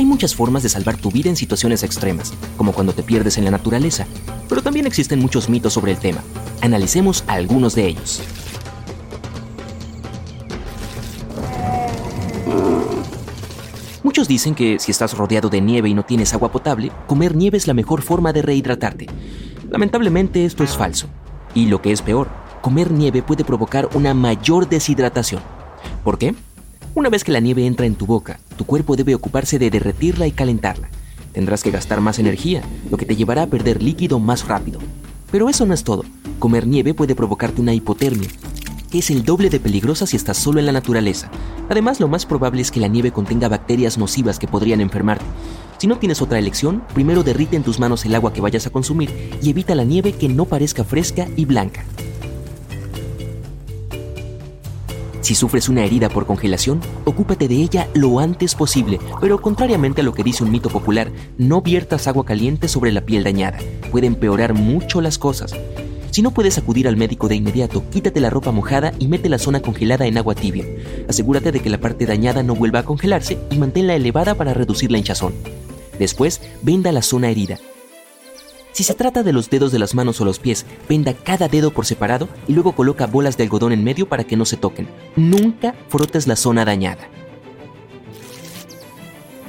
Hay muchas formas de salvar tu vida en situaciones extremas, como cuando te pierdes en la naturaleza, pero también existen muchos mitos sobre el tema. Analicemos algunos de ellos. Muchos dicen que si estás rodeado de nieve y no tienes agua potable, comer nieve es la mejor forma de rehidratarte. Lamentablemente esto es falso. Y lo que es peor, comer nieve puede provocar una mayor deshidratación. ¿Por qué? Una vez que la nieve entra en tu boca, tu cuerpo debe ocuparse de derretirla y calentarla. Tendrás que gastar más energía, lo que te llevará a perder líquido más rápido. Pero eso no es todo. Comer nieve puede provocarte una hipotermia, que es el doble de peligrosa si estás solo en la naturaleza. Además, lo más probable es que la nieve contenga bacterias nocivas que podrían enfermarte. Si no tienes otra elección, primero derrite en tus manos el agua que vayas a consumir y evita la nieve que no parezca fresca y blanca. Si sufres una herida por congelación, ocúpate de ella lo antes posible, pero contrariamente a lo que dice un mito popular, no viertas agua caliente sobre la piel dañada. Puede empeorar mucho las cosas. Si no puedes acudir al médico de inmediato, quítate la ropa mojada y mete la zona congelada en agua tibia. Asegúrate de que la parte dañada no vuelva a congelarse y manténla elevada para reducir la hinchazón. Después, venda la zona herida. Si se trata de los dedos de las manos o los pies, venda cada dedo por separado y luego coloca bolas de algodón en medio para que no se toquen. Nunca frotes la zona dañada.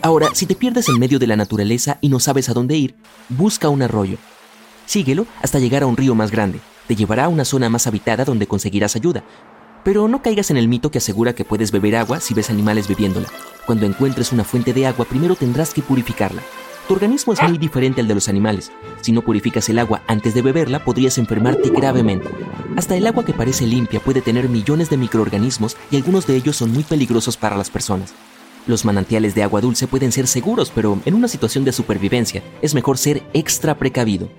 Ahora, si te pierdes en medio de la naturaleza y no sabes a dónde ir, busca un arroyo. Síguelo hasta llegar a un río más grande. Te llevará a una zona más habitada donde conseguirás ayuda. Pero no caigas en el mito que asegura que puedes beber agua si ves animales bebiéndola. Cuando encuentres una fuente de agua, primero tendrás que purificarla. Tu organismo es muy diferente al de los animales. Si no purificas el agua antes de beberla, podrías enfermarte gravemente. Hasta el agua que parece limpia puede tener millones de microorganismos y algunos de ellos son muy peligrosos para las personas. Los manantiales de agua dulce pueden ser seguros, pero en una situación de supervivencia es mejor ser extra precavido.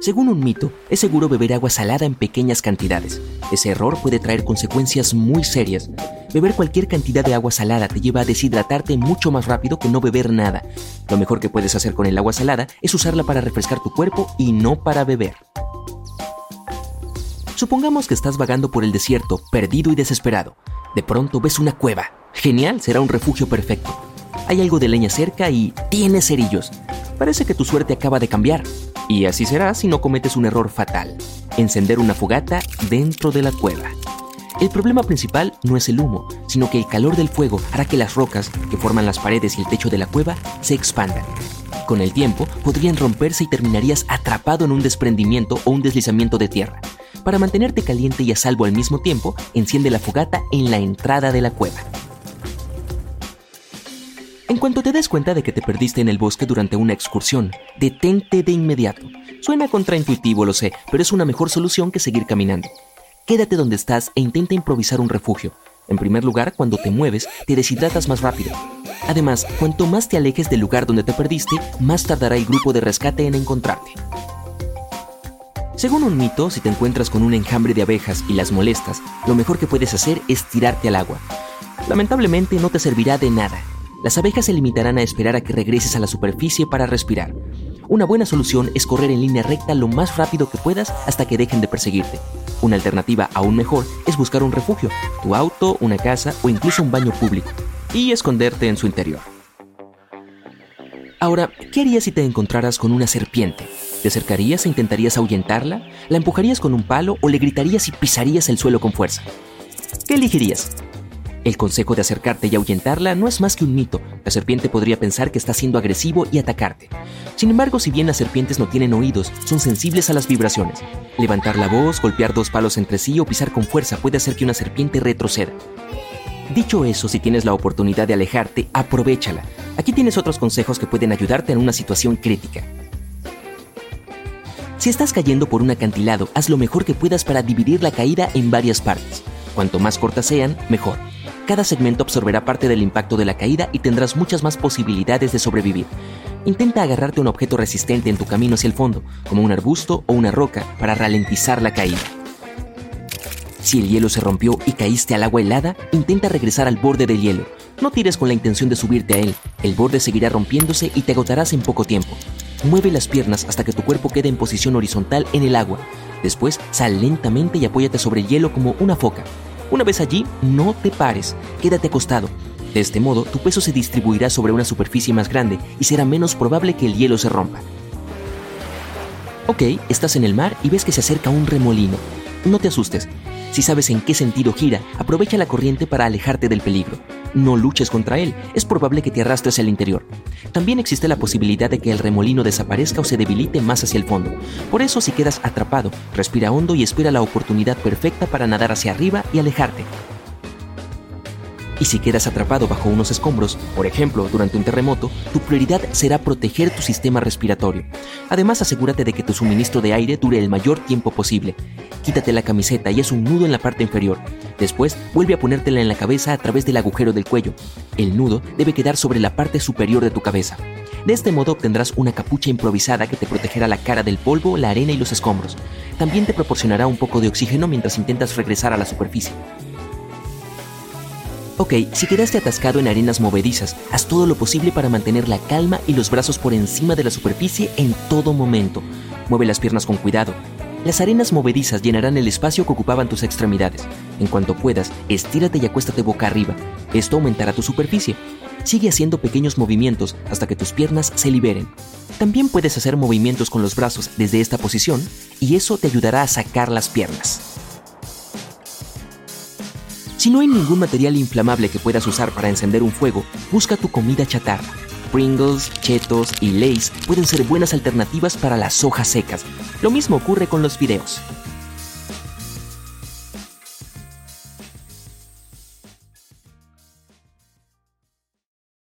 Según un mito, es seguro beber agua salada en pequeñas cantidades. Ese error puede traer consecuencias muy serias. Beber cualquier cantidad de agua salada te lleva a deshidratarte mucho más rápido que no beber nada. Lo mejor que puedes hacer con el agua salada es usarla para refrescar tu cuerpo y no para beber. Supongamos que estás vagando por el desierto, perdido y desesperado. De pronto ves una cueva. Genial, será un refugio perfecto. Hay algo de leña cerca y tienes cerillos. Parece que tu suerte acaba de cambiar. Y así será si no cometes un error fatal, encender una fogata dentro de la cueva. El problema principal no es el humo, sino que el calor del fuego hará que las rocas que forman las paredes y el techo de la cueva se expandan. Con el tiempo podrían romperse y terminarías atrapado en un desprendimiento o un deslizamiento de tierra. Para mantenerte caliente y a salvo al mismo tiempo, enciende la fogata en la entrada de la cueva. En cuanto te des cuenta de que te perdiste en el bosque durante una excursión, detente de inmediato. Suena contraintuitivo, lo sé, pero es una mejor solución que seguir caminando. Quédate donde estás e intenta improvisar un refugio. En primer lugar, cuando te mueves, te deshidratas más rápido. Además, cuanto más te alejes del lugar donde te perdiste, más tardará el grupo de rescate en encontrarte. Según un mito, si te encuentras con un enjambre de abejas y las molestas, lo mejor que puedes hacer es tirarte al agua. Lamentablemente no te servirá de nada, las abejas se limitarán a esperar a que regreses a la superficie para respirar. Una buena solución es correr en línea recta lo más rápido que puedas hasta que dejen de perseguirte. Una alternativa aún mejor es buscar un refugio, tu auto, una casa o incluso un baño público, y esconderte en su interior. Ahora, ¿qué harías si te encontraras con una serpiente? ¿Te acercarías e intentarías ahuyentarla? ¿La empujarías con un palo o le gritarías y pisarías el suelo con fuerza? ¿Qué elegirías? El consejo de acercarte y ahuyentarla no es más que un mito. La serpiente podría pensar que está siendo agresivo y atacarte. Sin embargo, si bien las serpientes no tienen oídos, son sensibles a las vibraciones. Levantar la voz, golpear dos palos entre sí o pisar con fuerza puede hacer que una serpiente retroceda. Dicho eso, si tienes la oportunidad de alejarte, aprovechala. Aquí tienes otros consejos que pueden ayudarte en una situación crítica. Si estás cayendo por un acantilado, haz lo mejor que puedas para dividir la caída en varias partes. Cuanto más cortas sean, mejor. Cada segmento absorberá parte del impacto de la caída y tendrás muchas más posibilidades de sobrevivir. Intenta agarrarte a un objeto resistente en tu camino hacia el fondo, como un arbusto o una roca, para ralentizar la caída. Si el hielo se rompió y caíste al agua helada, intenta regresar al borde del hielo. No tires con la intención de subirte a él, el borde seguirá rompiéndose y te agotarás en poco tiempo. Mueve las piernas hasta que tu cuerpo quede en posición horizontal en el agua. Después, sal lentamente y apóyate sobre el hielo como una foca. Una vez allí, no te pares, quédate acostado. De este modo, tu peso se distribuirá sobre una superficie más grande y será menos probable que el hielo se rompa. Ok, estás en el mar y ves que se acerca un remolino. No te asustes. Si sabes en qué sentido gira, aprovecha la corriente para alejarte del peligro. No luches contra él, es probable que te arrastres al interior. También existe la posibilidad de que el remolino desaparezca o se debilite más hacia el fondo. Por eso si quedas atrapado, respira hondo y espera la oportunidad perfecta para nadar hacia arriba y alejarte. Y si quedas atrapado bajo unos escombros, por ejemplo, durante un terremoto, tu prioridad será proteger tu sistema respiratorio. Además, asegúrate de que tu suministro de aire dure el mayor tiempo posible. Quítate la camiseta y haz un nudo en la parte inferior. Después, vuelve a ponértela en la cabeza a través del agujero del cuello. El nudo debe quedar sobre la parte superior de tu cabeza. De este modo obtendrás una capucha improvisada que te protegerá la cara del polvo, la arena y los escombros. También te proporcionará un poco de oxígeno mientras intentas regresar a la superficie. Ok, si quedaste atascado en arenas movedizas, haz todo lo posible para mantener la calma y los brazos por encima de la superficie en todo momento. Mueve las piernas con cuidado. Las arenas movedizas llenarán el espacio que ocupaban tus extremidades. En cuanto puedas, estírate y acuéstate boca arriba. Esto aumentará tu superficie. Sigue haciendo pequeños movimientos hasta que tus piernas se liberen. También puedes hacer movimientos con los brazos desde esta posición y eso te ayudará a sacar las piernas. Si no hay ningún material inflamable que puedas usar para encender un fuego, busca tu comida chatarra. Pringles, chetos y Lays pueden ser buenas alternativas para las hojas secas. Lo mismo ocurre con los fideos.